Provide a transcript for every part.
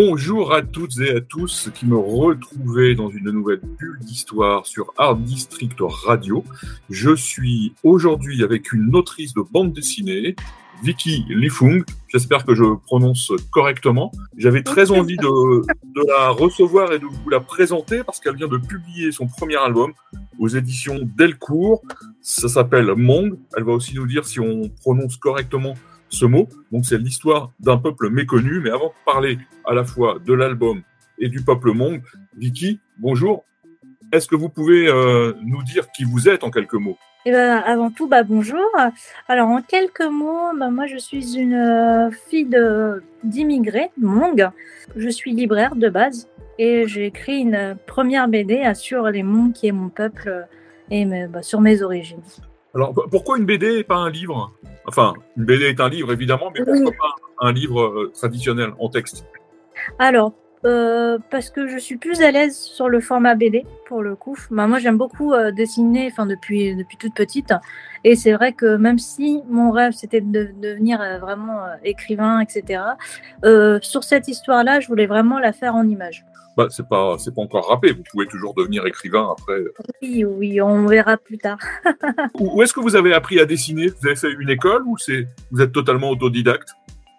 Bonjour à toutes et à tous qui me retrouvez dans une nouvelle bulle d'histoire sur Art District Radio. Je suis aujourd'hui avec une autrice de bande dessinée, Vicky Lifung. J'espère que je prononce correctement. J'avais très envie de, de, la recevoir et de vous la présenter parce qu'elle vient de publier son premier album aux éditions Delcourt. Ça s'appelle Mong. Elle va aussi nous dire si on prononce correctement ce mot. Donc c'est l'histoire d'un peuple méconnu. Mais avant de parler à la fois de l'album et du peuple Mong, Vicky, bonjour. Est-ce que vous pouvez euh, nous dire qui vous êtes en quelques mots? Eh ben, avant tout, bah, bonjour. Alors, en quelques mots, bah, moi, je suis une euh, fille d'immigrés, Mong. Je suis libraire de base et j'ai écrit une première BD sur les Mong, qui est mon peuple, et bah, sur mes origines. Alors, pourquoi une BD et pas un livre? Enfin, une BD est un livre, évidemment, mais pourquoi pas un livre euh, traditionnel en texte? Alors, euh, parce que je suis plus à l'aise sur le format BD, pour le coup. Bah, moi, j'aime beaucoup euh, dessiner enfin, depuis, depuis toute petite. Et c'est vrai que même si mon rêve, c'était de, devenir vraiment écrivain, etc., sur cette histoire-là, je voulais vraiment la faire en images. Bah, c'est pas c'est pas encore râpé. Vous pouvez toujours devenir écrivain après. Oui, oui, on verra plus tard. où est-ce que vous avez appris à dessiner? Vous avez fait une école ou c'est vous êtes totalement autodidacte?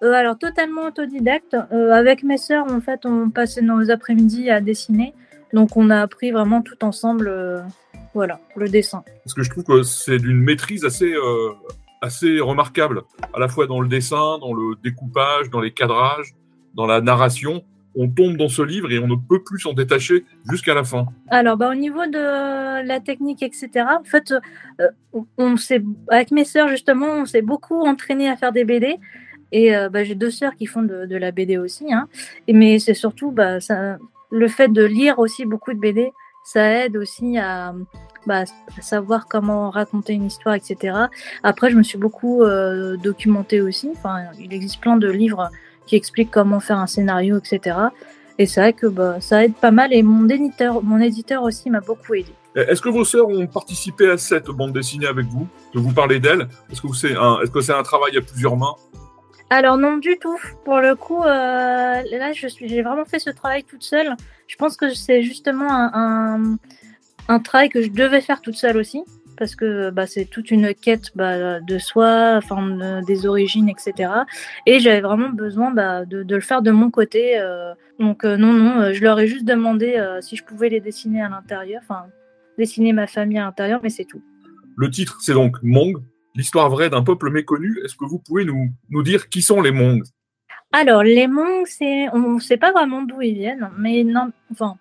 Euh, Alors totalement autodidacte. Euh, avec mes sœurs, en fait, on passait nos après-midi à dessiner. Donc on a appris vraiment tout ensemble, euh, voilà, le dessin. Parce que je trouve que c'est d'une maîtrise assez assez remarquable, à la fois dans le dessin, dans le découpage, dans les cadrages, dans la narration on tombe dans ce livre et on ne peut plus s'en détacher jusqu'à la fin. Alors, bah, au niveau de la technique, etc., en fait, euh, on avec mes sœurs, justement, on s'est beaucoup entraîné à faire des BD. Et euh, bah, j'ai deux sœurs qui font de, la BD aussi. Hein. Mais c'est surtout bah, le fait de lire aussi beaucoup de BD, ça aide aussi à, bah, savoir comment raconter une histoire, etc. Après, je me suis beaucoup euh, documentée aussi. Enfin, il existe plein de livres qui explique comment faire un scénario, etc. Et c'est vrai que bah, ça aide pas mal et mon éditeur, mon éditeur aussi m'a beaucoup aidé. Est-ce que vos sœurs ont participé à cette bande dessinée avec vous De vous parler d'elle Est-ce que c'est un, est-ce que c'est un travail à plusieurs mains? Alors non du tout. Pour le coup, euh, là je suis, j'ai vraiment fait ce travail toute seule. Je pense que c'est justement un, un travail que je devais faire toute seule aussi parce que bah, c'est toute une quête bah, de soi, enfin, des origines, etc. Et j'avais vraiment besoin bah, de, le faire de mon côté. Euh. donc euh, non, non, euh, je leur ai juste demandé si je pouvais les dessiner à l'intérieur, enfin dessiner ma famille à l'intérieur, mais c'est tout. Le titre, c'est donc Mong, l'histoire vraie d'un peuple méconnu. Est-ce que vous pouvez nous, nous dire qui sont les Mongs? Alors, les Mongs, on ne sait pas vraiment d'où ils viennent, mais non, enfin,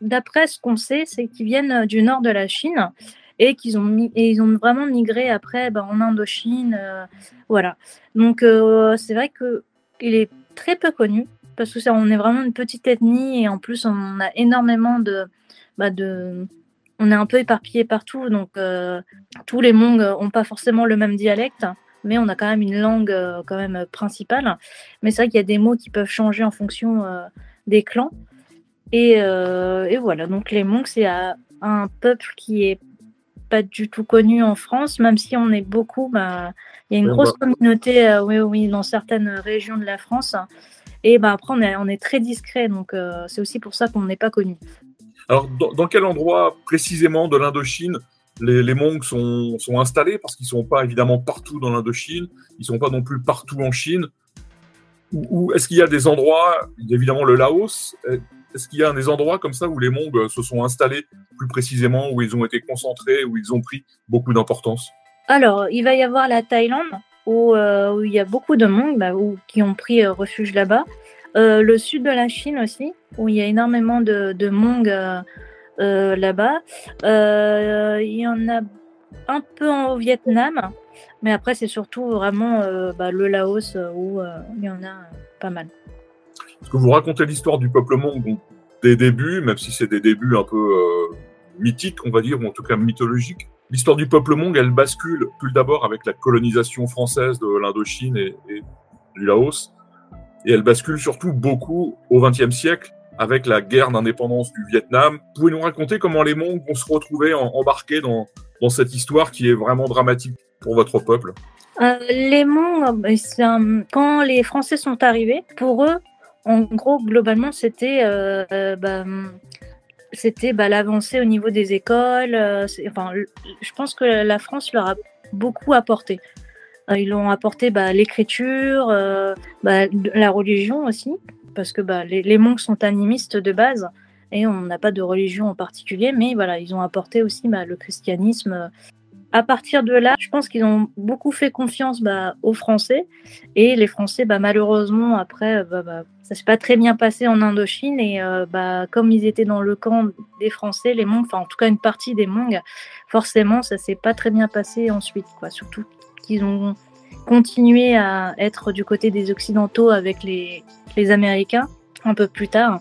d'après ce qu'on sait, c'est qu'ils viennent du nord de la Chine et qu'ils ont, et ils ont vraiment migré après bah, en Indochine. Euh, voilà. Donc, euh, c'est vrai qu'il est très peu connu parce que ça, on est vraiment une petite ethnie et en plus, on a énormément de. Bah, de on est un peu éparpillé partout, donc euh, tous les Mongs n'ont pas forcément le même dialecte mais on a quand même une langue quand même principale. Mais c'est vrai qu'il y a des mots qui peuvent changer en fonction des clans. Et, et, voilà, donc les Mongs, c'est un peuple qui est pas du tout connu en France, même si on est beaucoup. Bah, il y a une grosse communauté, euh, oui, oui, dans certaines régions de la France. Et bah, après, on est, on est très discret, donc euh, c'est aussi pour ça qu'on n'est pas connu. Alors, dans, quel endroit précisément de l'Indochine les, les Mongs sont, sont installés? Parce qu'ils ne sont pas évidemment partout dans l'Indochine, ils ne sont pas non plus partout en Chine. Ou, est-ce qu'il y a des endroits, il y a évidemment le Laos, est-ce qu'il y a des endroits comme ça où les Mongs euh, se sont installés plus précisément, où ils ont été concentrés, où ils ont pris beaucoup d'importance? Alors, il va y avoir la Thaïlande, où, euh, il y a beaucoup de Mongs bah, qui ont pris euh, refuge là-bas. le sud de la Chine aussi, où il y a énormément de, de là-bas. il y en a un peu au Vietnam, mais après, c'est surtout vraiment bah, le Laos où il y en a pas mal que vous racontez l'histoire du peuple mong des débuts, même si c'est des débuts un peu euh, mythiques, on va dire, ou en tout cas mythologiques. L'histoire du peuple mong, elle bascule plus d'abord avec la colonisation française de l'Indochine et, du Laos, et elle bascule surtout beaucoup au XXe siècle avec la guerre d'indépendance du Vietnam. Pouvez-nous raconter comment les Mongs vont se retrouver embarqués dans, cette histoire qui est vraiment dramatique pour votre peuple? Euh, Les Mongs, quand les Français sont arrivés, pour eux, en gros, globalement, c'était euh, euh, bah, c'était bah, l'avancée au niveau des écoles. enfin, je pense que la France leur a beaucoup apporté. Ils ont apporté bah, l'écriture, bah, la religion aussi parce que bah, les, les monks sont animistes de base et on n'a pas de religion en particulier, mais voilà, ils ont apporté aussi bah, le christianisme. À partir de là, je pense qu'ils ont beaucoup fait confiance bah, aux Français et les Français, bah, malheureusement, après, bah, bah, ça s'est pas très bien passé en Indochine et euh, bah, comme ils étaient dans le camp des Français, les Mongs, enfin en tout cas une partie des Mongs, forcément, ça s'est pas très bien passé ensuite. Surtout qu'ils ont continué à être du côté des Occidentaux avec les, les Américains un peu plus tard.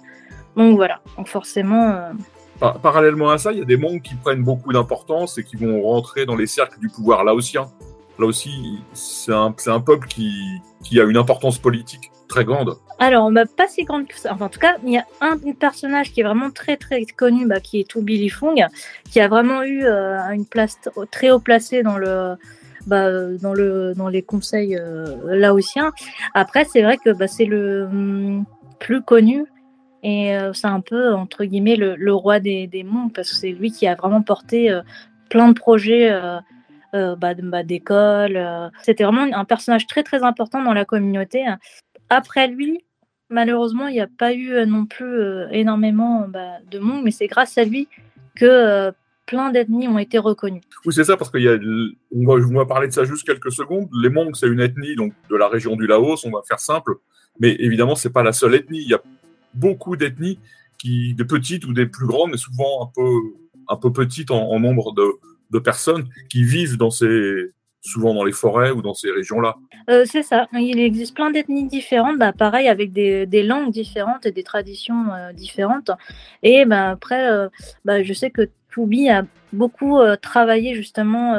Donc voilà, donc forcément. Euh, parallèlement à ça, il y a des mondes qui prennent beaucoup d'importance et qui vont rentrer dans les cercles du pouvoir laotien. Là aussi, c'est un, peuple qui, a une importance politique très grande. Alors, bah, pas si grande que ça. Enfin, en tout cas, il y a un, personnage qui est vraiment très très connu, bah, qui est Toubi Fong, qui a vraiment eu euh, une place très haut placée bah, dans, le, dans les conseils euh, laotiens. Après, c'est vrai que c'est le hum, plus connu et euh, c'est un peu, entre guillemets, le, roi des, des mondes parce que c'est lui qui a vraiment porté euh, plein de projets bah, bah, d'école. C'était vraiment un personnage très très important dans la communauté. Après lui, malheureusement, il n'y a pas eu non plus énormément bah, de monde, mais c'est grâce à lui que plein d'ethnies ont été reconnues. Oui, c'est ça, parce qu'il y a, on va, parler de ça juste quelques secondes. Les Mongs, c'est une ethnie donc de la région du Laos, on va faire simple, mais évidemment, c'est pas la seule ethnie. Il y a beaucoup d'ethnies qui, des petites ou des plus grandes, mais souvent un peu, un peu petites en, nombre de, de, personnes qui vivent dans ces, souvent dans les forêts ou dans ces régions-là. Euh, c'est ça. Il existe plein d'ethnies différentes, bah, pareil avec des, des, langues différentes et des traditions euh, différentes. Et bah, après, euh, bah, je sais que Toubi a beaucoup euh, travaillé justement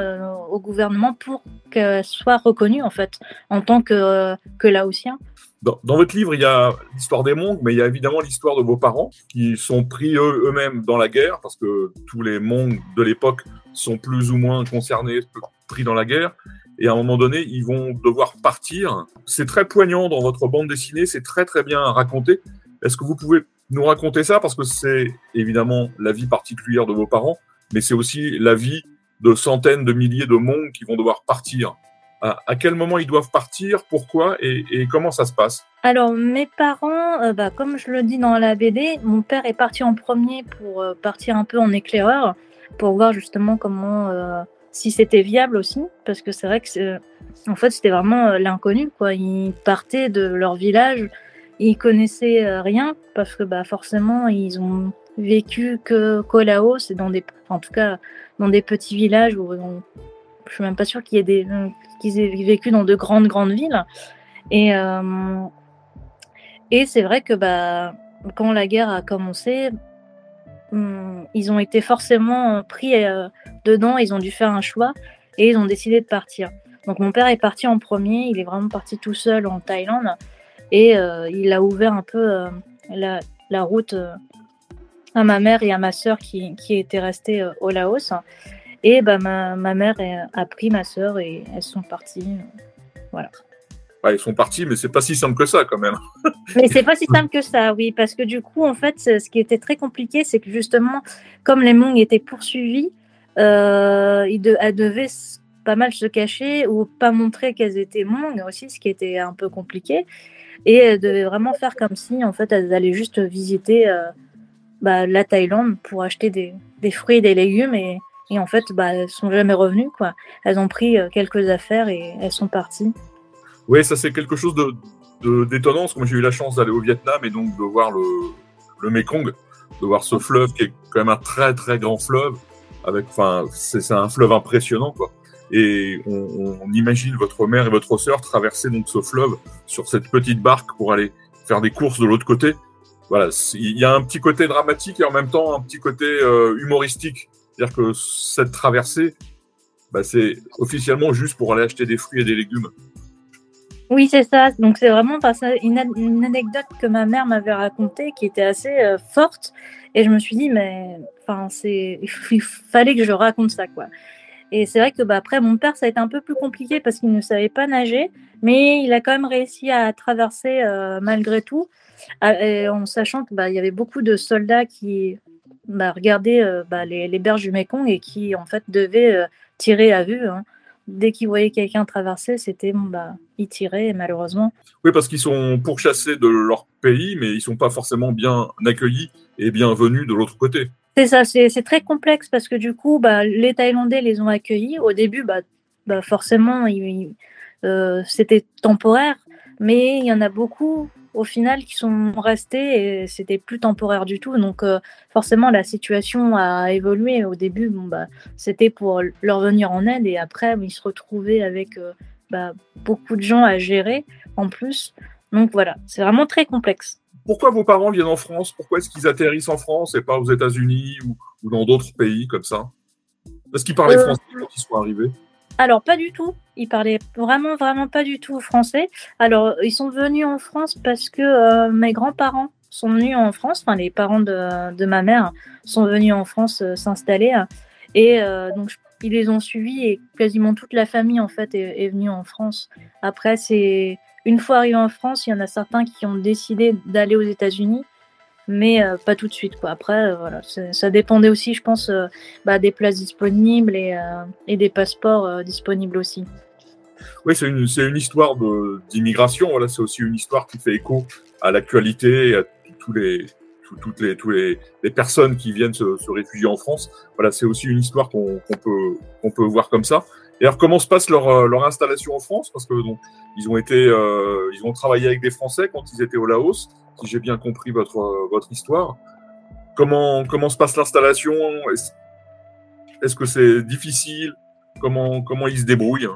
au gouvernement pour qu'elle soit reconnue en fait en tant que, euh, que laotien. Dans, votre livre, il y a l'histoire des Mongs, mais il y a évidemment l'histoire de vos parents qui sont pris eux-mêmes dans la guerre, parce que tous les Mongs de l'époque sont plus ou moins concernés, pris dans la guerre. Et à un moment donné, ils vont devoir partir. C'est très poignant dans votre bande dessinée, c'est très très bien raconté. Est-ce que vous pouvez nous raconter ça? Parce que c'est évidemment la vie particulière de vos parents, mais c'est aussi la vie de centaines de milliers de mondes qui vont devoir partir. À, quel moment ils doivent partir, pourquoi et, comment ça se passe Alors mes parents, euh, bah, comme je le dis dans la BD, mon père est parti en premier pour euh, partir un peu en éclaireur, pour voir justement comment, euh, si c'était viable aussi, parce que c'est vrai que en fait c'était vraiment l'inconnu. Ils partaient de leur village ils connaissaient rien parce que bah, forcément, ils ont vécu que qu'au Laos, dans des, en tout cas dans des petits villages où je suis même pas sûre qu'il y ait des, qu'ils aient vécu dans de grandes grandes villes. Et euh, et c'est vrai que bah quand la guerre a commencé, hum, ils ont été forcément pris euh, dedans. Ils ont dû faire un choix et ils ont décidé de partir. Donc mon père est parti en premier. Il est vraiment parti tout seul en Thaïlande. Et euh, il a ouvert un peu la, la, route à ma mère et à ma sœur qui, qui étaient restées au Laos. Et bah, ma, ma mère a pris ma sœur et elles sont parties. voilà. ils sont partis, mais c'est pas si simple que ça quand même. mais c'est pas si simple que ça, oui, parce que du coup, en fait, ce qui était très compliqué, c'est que justement, comme les Mongs étaient poursuivis, euh, de, elles devaient pas mal se cacher ou pas montrer qu'elles étaient Mongs aussi, ce qui était un peu compliqué et elles devaient vraiment faire comme si en fait elles allaient juste visiter euh, bah, la Thaïlande pour acheter des, des, fruits et des légumes et, et en fait bah, elles sont jamais revenues quoi. Elles ont pris euh, quelques affaires et elles sont parties. Oui, ça c'est quelque chose d'étonnant parce moi j'ai eu la chance d'aller au Vietnam et donc de voir le, le Mekong, de voir ce fleuve qui est quand même un très très grand fleuve avec enfin c'est un fleuve impressionnant quoi et on, on, imagine votre mère et votre sœur traverser donc ce fleuve sur cette petite barque pour aller faire des courses de l'autre côté. voilà, il y a un petit côté dramatique et en même temps un petit côté euh, humoristique. C'est-à-dire que cette traversée, bah, c'est officiellement juste pour aller acheter des fruits et des légumes. Oui, c'est ça. Donc c'est vraiment une, anecdote que ma mère m'avait racontée qui était assez euh, forte. Et je me suis dit, mais il fallait que je raconte ça, quoi. Et c'est vrai que bah, après, mon père, ça a été un peu plus compliqué parce qu'il ne savait pas nager, mais il a quand même réussi à traverser euh, malgré tout, en sachant qu'il bah, y avait beaucoup de soldats qui bah, regardaient euh, bah, les, les, berges du Mekong et qui, en fait, devaient tirer à vue. Hein dès qu'ils voyaient quelqu'un traverser, c'était bon, bah, ils tiraient, malheureusement. Oui, parce qu'ils sont pourchassés de leur pays, mais ils sont pas forcément bien accueillis et bienvenus de l'autre côté. C'est ça, c'est très complexe parce que du coup, bah, les Thaïlandais les ont accueillis. Au début, bah, bah forcément, euh, c'était temporaire, mais il y en a beaucoup au final qui sont restés et c'était plus temporaire du tout. Donc euh, forcément la situation a évolué. Au début, bon, bah, c'était pour leur venir en aide et après ils se retrouvaient avec euh, bah, beaucoup de gens à gérer en plus. Donc voilà, c'est vraiment très complexe. Pourquoi vos parents viennent en France? Pourquoi est-ce qu'ils atterrissent en France et pas aux États-Unis ou, dans d'autres pays comme ça? Est-ce qu'ils parlaient euh, français quand ils sont arrivés alors, pas du tout. Ils parlaient vraiment, vraiment pas du tout français. Alors, ils sont venus en France parce que euh, mes grands-parents sont venus en France, enfin, les parents de, ma mère sont venus en France euh, s'installer. Et euh, donc, ils les ont suivis et quasiment toute la famille, en fait, est, est venue en France. Après, c'est. Une fois arrivés en France, il y en a certains qui ont décidé d'aller aux États-Unis mais euh, pas tout de suite. Quoi. Après, euh, voilà, ça dépendait aussi, je pense, euh, bah, des places disponibles et, des passeports disponibles aussi. Oui, c'est une, une, histoire d'immigration. Voilà, c'est aussi une histoire qui fait écho à l'actualité, à tous les, toutes les, tous les, les, personnes qui viennent se, réfugier en France. Voilà, c'est aussi une histoire qu'on peut, qu'on peut voir comme ça. Et alors, comment se passe leur, leur installation en France? Parce que donc, ils ont été, euh, ils ont travaillé avec des Français quand ils étaient au Laos si j'ai bien compris votre, euh, votre histoire. Comment, comment se passe l'installation? Est-ce que c'est difficile? Comment, comment ils se débrouillent?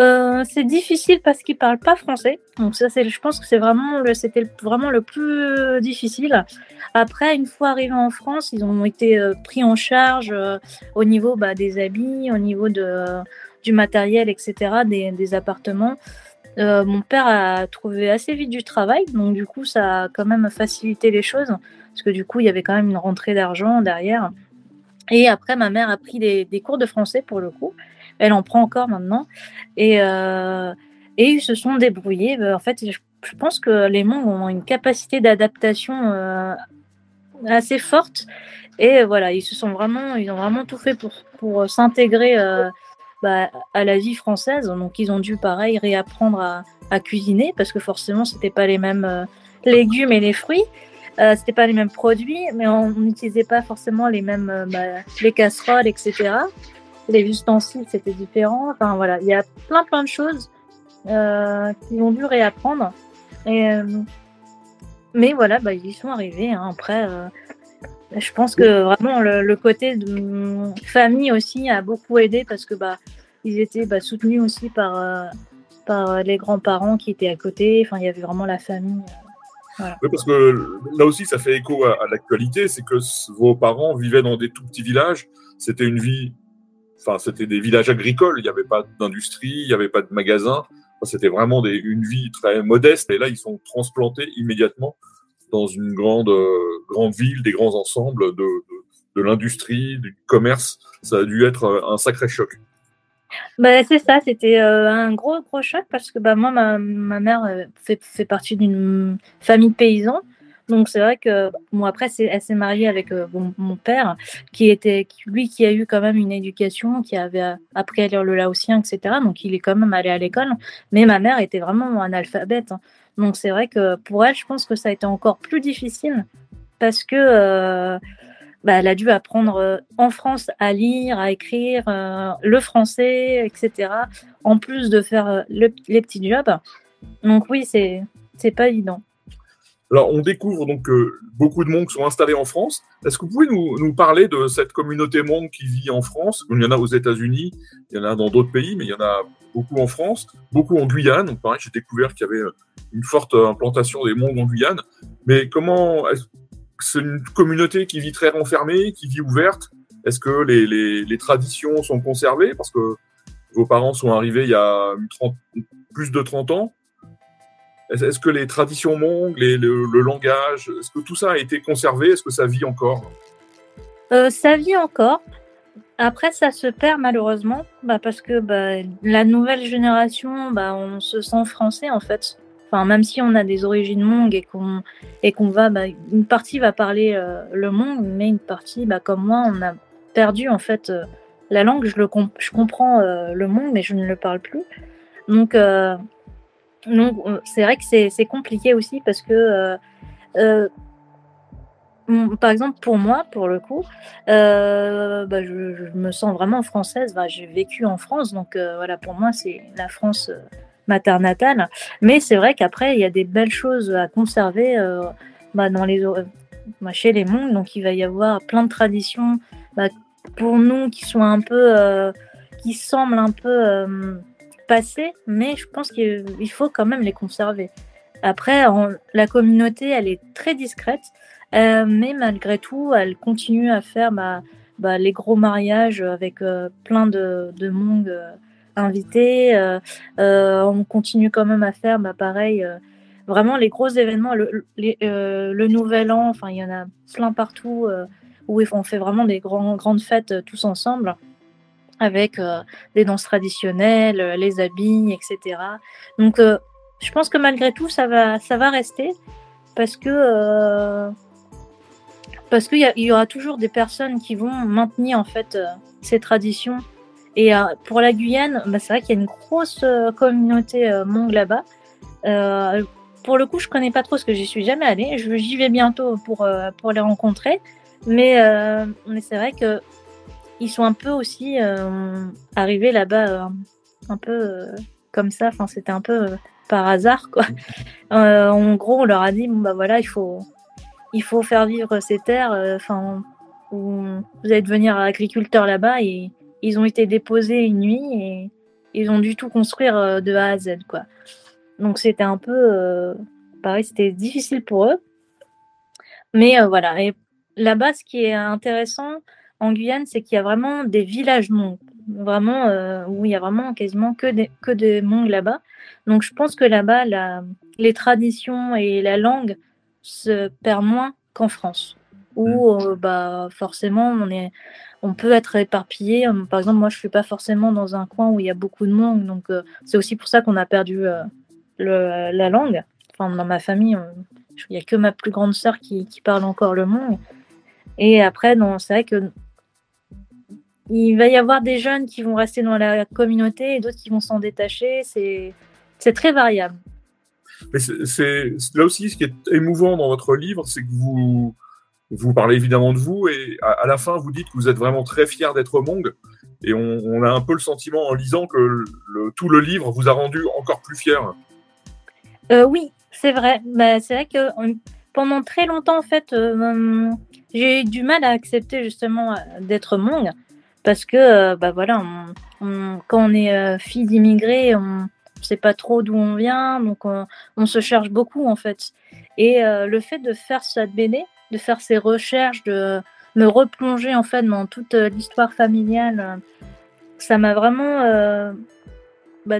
Euh, c'est difficile parce qu'ils parlent pas français. Donc ça, je pense que c'est vraiment c'était vraiment le plus difficile. Après, une fois arrivés en France, ils ont été euh, pris en charge au niveau bah, des habits, au niveau du matériel, etc., des, appartements. Euh, mon père a trouvé assez vite du travail, donc du coup, ça a quand même facilité les choses, parce que du coup, il y avait quand même une rentrée d'argent derrière. Et après, ma mère a pris des, cours de français pour le coup. Elle en prend encore maintenant. Et, euh, et ils se sont débrouillés. Euh, en fait, je, pense que les Mongs ont une capacité d'adaptation assez forte. Et voilà, ils se sont vraiment, ils ont vraiment tout fait pour, pour s'intégrer bah, à la vie française. Donc ils ont dû pareil réapprendre à, cuisiner parce que forcément c'était pas les mêmes euh, légumes et les fruits. Euh, c'était pas les mêmes produits, mais on n'utilisait pas forcément les mêmes euh, bah, les casseroles, etc. Les ustensiles c'était différent. Enfin voilà, il y a plein plein de choses euh, qu'ils ont dû réapprendre. Et, mais voilà, bah, ils y sont arrivés. Hein. Après, je pense que vraiment le, côté de famille aussi a beaucoup aidé parce que bah ils étaient bah, soutenus aussi par euh, par les grands-parents qui étaient à côté. Enfin, il y avait vraiment la famille. Euh, parce que là aussi, ça fait écho à, l'actualité, c'est que vos parents vivaient dans des tout petits villages. C'était une vie, enfin, c'était des villages agricoles. Il n'y avait pas d'industrie, il n'y avait pas de magasins. c'était vraiment une vie très modeste. Et là, ils sont transplantés immédiatement dans une grande, euh, grande ville, des grands ensembles de, de, l'industrie, du commerce. Ça a dû être euh, un sacré choc. Bah, c'est ça, c'était euh, un gros, gros choc parce que bah, moi, ma, ma mère fait, fait partie d'une famille de paysans. Donc c'est vrai que bon après elle s'est mariée avec mon, père qui était lui qui a eu quand même une éducation qui avait appris à lire le laotien etc donc il est quand même allé à l'école mais ma mère était vraiment analphabète hein. Donc c'est vrai que pour elle, je pense que ça a été encore plus difficile parce que euh, bah, elle a dû apprendre euh, en France à lire, à écrire euh, le français, etc. En plus de faire les petits jobs. Donc oui, c'est c'est pas évident. Alors, on découvre donc que beaucoup de monks sont installés en France. Est-ce que vous pouvez nous, nous, parler de cette communauté monk qui vit en France? Il y en a aux États-Unis, il y en a dans d'autres pays, mais il y en a beaucoup en France, beaucoup en Guyane. Donc, pareil, j'ai découvert qu'il y avait une forte implantation des Mongs en Guyane. Mais comment c'est une communauté qui vit très renfermée, qui vit ouverte? Est-ce que les, traditions sont conservées? Parce que vos parents sont arrivés il y a plus de 30 ans. Est-ce que les traditions Hmong, le, le, langage, est-ce que tout ça a été conservé? Est-ce que ça vit encore? Euh, Ça vit encore. Après, ça se perd malheureusement, bah, parce que bah, la nouvelle génération, bah, on se sent français en fait. Enfin, même si on a des origines Hmong et qu'on et qu'on va, une partie va parler euh, le Hmong, mais une partie, comme moi, on a perdu en fait euh, la langue. Je le je comprends le Hmong, mais je ne le parle plus. Donc donc, c'est vrai que c'est compliqué aussi parce que, euh, euh, par exemple, pour moi, pour le coup, euh, bah, je, me sens vraiment française. Bah, j'ai vécu en France, donc voilà, pour moi, c'est la France maternatale. Mais c'est vrai qu'après, il y a des belles choses à conserver bah, dans les, chez les mondes. Donc, il va y avoir plein de traditions pour nous qui sont un peu, qui semblent un peu passé, mais je pense qu'il faut quand même les conserver. Après, la communauté, elle est très discrète, euh, mais malgré tout, elle continue à faire bah, bah, les gros mariages avec euh, plein de, de monde euh, invités. on continue quand même à faire, bah, pareil, vraiment les gros événements, le, le, Nouvel An, enfin, il y en a plein partout où on fait vraiment des grands, grandes fêtes tous ensemble avec euh, des danses traditionnelles, euh, les habits, etc. Donc, euh, je pense que malgré tout, ça va, ça va rester parce que parce qu'il y, y, aura toujours des personnes qui vont maintenir en fait ces traditions. Et pour la Guyane, bah, c'est vrai qu'il y a une grosse communauté mong là-bas. pour le coup, je connais pas trop ce que j'y suis jamais allée. J'y vais bientôt pour pour les rencontrer. Mais, mais c'est vrai que ils sont un peu aussi euh, arrivés là-bas euh, un peu euh, comme ça. Enfin, c'était un peu par hasard, quoi. en gros, on leur a dit bon bah voilà, il faut il faut faire vivre ces terres. Enfin, vous allez devenir agriculteur là-bas et ils ont été déposés une nuit et ils ont dû tout construire de A à Z, quoi. Donc c'était un peu pareil, c'était difficile pour eux. Mais voilà. Et là-bas, ce qui est intéressant, en Guyane, c'est qu'il y a vraiment des villages Hmong, vraiment euh, où il y a vraiment quasiment que des que des là-bas. Donc je pense que là-bas, les traditions et la langue se perdent moins qu'en France, où mm. euh, bah forcément on est on peut être éparpillé. Par exemple, moi je suis pas forcément dans un coin où il y a beaucoup de Hmong, donc euh, c'est aussi pour ça qu'on a perdu le, la langue. Enfin, dans ma famille, il n'y a que ma plus grande sœur qui, qui parle encore le Hmong. Et après, c'est vrai que il va y avoir des jeunes qui vont rester dans la communauté et d'autres qui vont s'en détacher. C'est, très variable. Mais c'est, là aussi ce qui est émouvant dans votre livre, c'est que vous, vous parlez évidemment de vous et à, la fin vous dites que vous êtes vraiment très fier d'être Mong et on, a un peu le sentiment en lisant que le, tout le livre vous a rendu encore plus fier. Euh, oui, c'est vrai. Bah, c'est vrai que pendant très longtemps en fait, euh, j'ai eu du mal à accepter justement euh, d'être Mong parce que euh, bah voilà, quand on est euh, fille d'immigrés, on ne sait pas trop d'où on vient, donc on, se cherche beaucoup en fait. Et euh, le fait de faire cette BD, de faire ces recherches, de me replonger en fait dans toute l'histoire familiale, ça m'a vraiment, bah,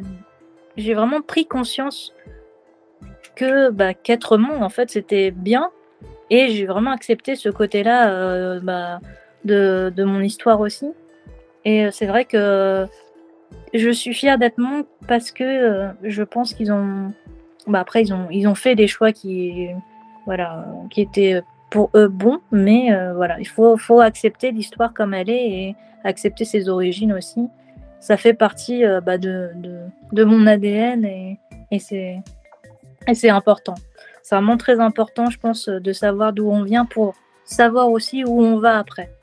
j'ai vraiment pris conscience que bah, qu'être monde en fait c'était bien et j'ai vraiment accepté ce côté-là bah, de, mon histoire aussi. Et euh, c'est vrai que je suis fière d'être monk parce que euh, je pense qu'ils ont. Bah après, ils ont, ils ont fait des choix qui, voilà, qui étaient pour eux bons, mais euh, voilà, il faut, faut accepter l'histoire comme elle est et accepter ses origines aussi. Ça fait partie bah, de, de, de, mon ADN et, et c'est important. C'est vraiment très important, je pense, de savoir d'où on vient pour savoir aussi où on va après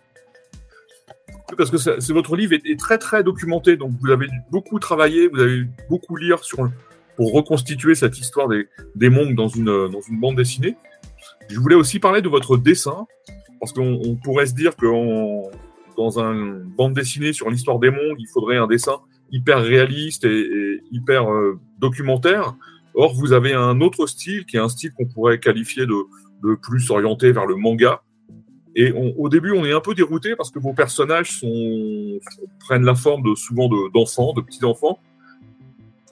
parce que c'est, votre livre est, très très documenté, donc vous avez beaucoup travaillé, vous avez beaucoup lire sur, pour reconstituer cette histoire des, des monks dans une, dans une bande dessinée. Je voulais aussi parler de votre dessin, parce qu'on pourrait se dire que dans une bande dessinée sur l'histoire des monks, il faudrait un dessin hyper réaliste et, hyper euh, documentaire. Or, vous avez un autre style qui est un style qu'on pourrait qualifier de, plus orienté vers le manga. Et au début, on est un peu dérouté parce que vos personnages prennent la forme de, souvent d'enfants, de, de petits-enfants.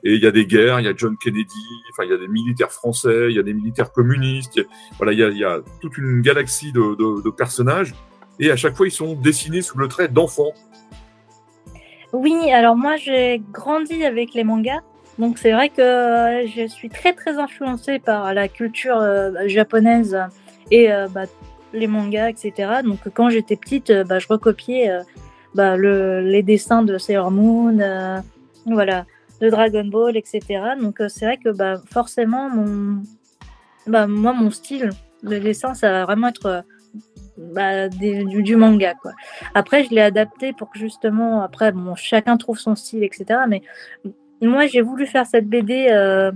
Et il y a des guerres, il y a John Kennedy, enfin, il y a des militaires français, il y a des militaires communistes, il y a, voilà, il y a, toute une galaxie de, personnages. Et à chaque fois, ils sont dessinés sous le trait d'enfants. Oui, alors moi, j'ai grandi avec les mangas. Donc c'est vrai que je suis très très influencée par la culture euh, japonaise et euh, bah, les mangas, etc. Donc quand j'étais petite, bah, je recopiais euh, bah, le, les dessins de Sailor Moon, voilà, de Dragon Ball, etc. Donc c'est vrai que bah, forcément, mon, bah, moi, mon style de dessin, ça va vraiment être bah, du, manga. Quoi. Après, je l'ai adapté pour que justement, après, bon, chacun trouve son style, etc. Mais moi, j'ai voulu faire cette BD euh,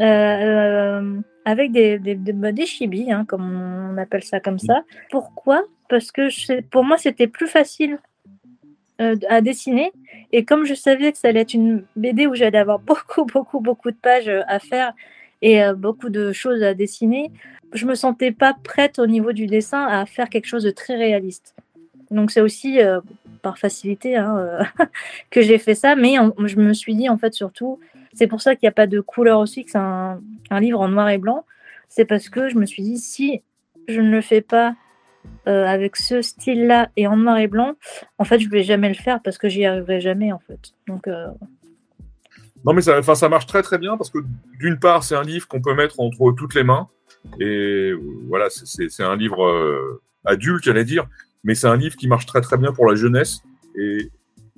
euh, euh, avec des, des, bah, chibis, hein, comme on appelle ça comme ça. Pourquoi? Parce que pour moi, c'était plus facile euh, à dessiner. Et comme je savais que ça allait être une BD où j'allais avoir beaucoup, beaucoup, beaucoup de pages à faire et euh, beaucoup de choses à dessiner, je me sentais pas prête au niveau du dessin à faire quelque chose de très réaliste. Donc c'est aussi euh, par facilité hein, euh, que j'ai fait ça, mais je me suis dit en fait surtout, c'est pour ça qu'il n'y a pas de couleur aussi, que c'est un, livre en noir et blanc, c'est parce que je me suis dit si je ne le fais pas euh, avec ce style-là et en noir et blanc, en fait je vais jamais le faire parce que j'y arriverai jamais en fait. Donc euh, non mais ça, ça marche très très bien parce que d'une part c'est un livre qu'on peut mettre entre toutes les mains. Et voilà c'est un livre euh, adulte j'allais dire. Mais c'est un livre qui marche très très bien pour la jeunesse. Et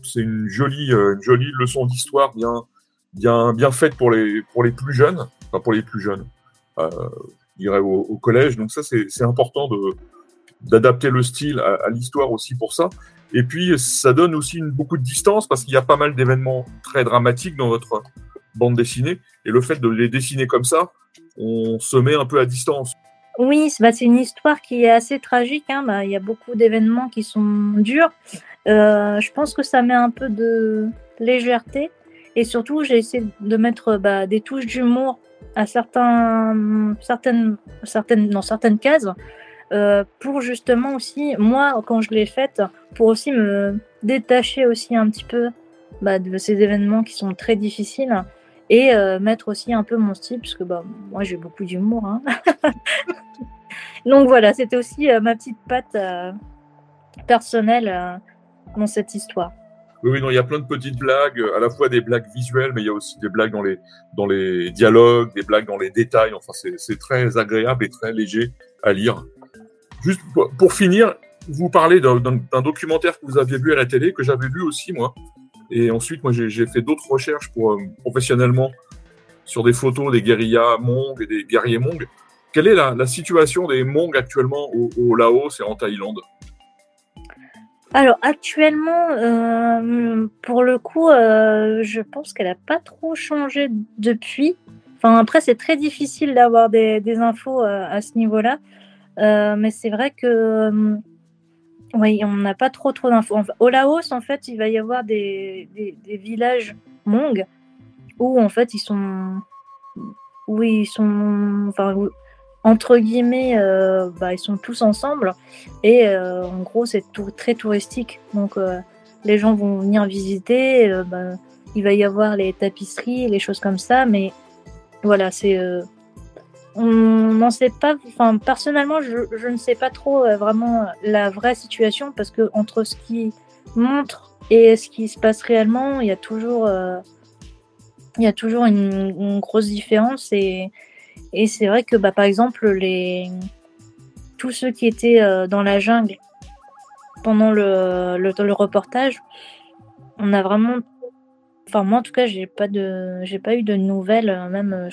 c'est une jolie, euh, une jolie leçon d'histoire bien, bien, bien faite pour les, pour les plus jeunes, enfin pour les plus jeunes, euh, je dirais au, collège. Donc ça, c'est important d'adapter le style à, l'histoire aussi pour ça. Et puis, ça donne aussi beaucoup de distance parce qu'il y a pas mal d'événements très dramatiques dans votre bande dessinée. Et le fait de les dessiner comme ça, on se met un peu à distance. Oui, bah, c'est une histoire qui est assez tragique. Hein. Bah, il y a beaucoup d'événements qui sont durs. Euh, je pense que ça met un peu de légèreté. Et surtout, j'ai essayé de mettre bah, des touches d'humour à certains, certaines, certaines, dans certaines cases. Euh, pour justement aussi, moi, quand je l'ai faite, pour aussi me détacher aussi un petit peu bah, de ces événements qui sont très difficiles et euh, mettre aussi un peu mon style, parce que bah, moi j'ai beaucoup d'humour. Hein. Donc voilà, c'était aussi euh, ma petite patte personnelle dans cette histoire. Oui, non, il y a plein de petites blagues, à la fois des blagues visuelles, mais il y a aussi des blagues dans les, dans les dialogues, des blagues dans les détails. Enfin, c'est très agréable et très léger à lire. Juste pour, finir, vous parlez d'un documentaire que vous aviez vu à la télé, que j'avais lu aussi, moi. Et ensuite, moi, j'ai fait d'autres recherches pour, euh, professionnellement sur des photos des guérillas Hmong et des guerriers Hmong. Quelle est la, situation des Hmong actuellement au, au, Laos et en Thaïlande? Alors actuellement, euh, pour le coup, euh, je pense qu'elle n'a pas trop changé depuis. Enfin après, c'est très difficile d'avoir des, infos euh, à ce niveau-là, mais c'est vrai que oui, on n'a pas trop trop d'infos. Au Laos, en fait, il va y avoir des, villages Hmong où en fait ils sont ils sont enfin entre guillemets, euh, bah, ils sont tous ensemble et euh, en gros c'est tout, très touristique. Donc euh, les gens vont venir visiter, bah, il va y avoir les tapisseries, les choses comme ça, mais voilà, c'est on n'en sait pas. Enfin, personnellement, je, ne sais pas trop vraiment la vraie situation parce que entre ce qui montre et ce qui se passe réellement, il y a toujours il y a toujours une, une grosse différence et et c'est vrai que, bah, par exemple, les... tous ceux qui étaient euh, dans la jungle pendant le, le, reportage, on a vraiment. Enfin, moi, en tout cas, j'ai pas de, j'ai pas eu de nouvelles. Euh, même,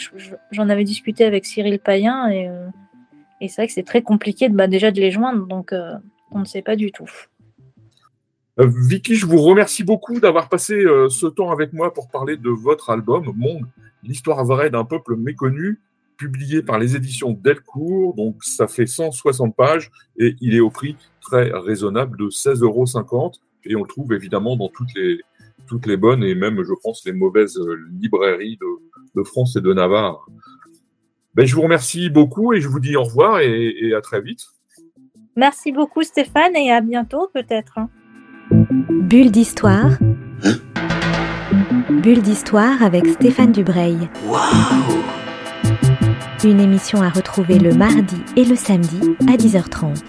j'en avais discuté avec Cyril Payen et, euh, et c'est vrai que c'est très compliqué de, bah, déjà de les joindre, donc euh, on ne sait pas du tout. Vicky, je vous remercie beaucoup d'avoir passé euh, ce temps avec moi pour parler de votre album, Monde, l'histoire vraie d'un peuple méconnu publié par les éditions Delcourt. Donc, ça fait 160 pages et il est au prix très raisonnable de 16,50 euros. Et on le trouve évidemment dans toutes les, toutes les bonnes et même, je pense, les mauvaises librairies de, de France et de Navarre. Ben, je vous remercie beaucoup et je vous dis au revoir et, à très vite. Merci beaucoup Stéphane et à bientôt peut-être. Bulle d'histoire. Bulle d'histoire avec Stéphane Dubreuil. Une émission à retrouver le mardi et le samedi à 10h30.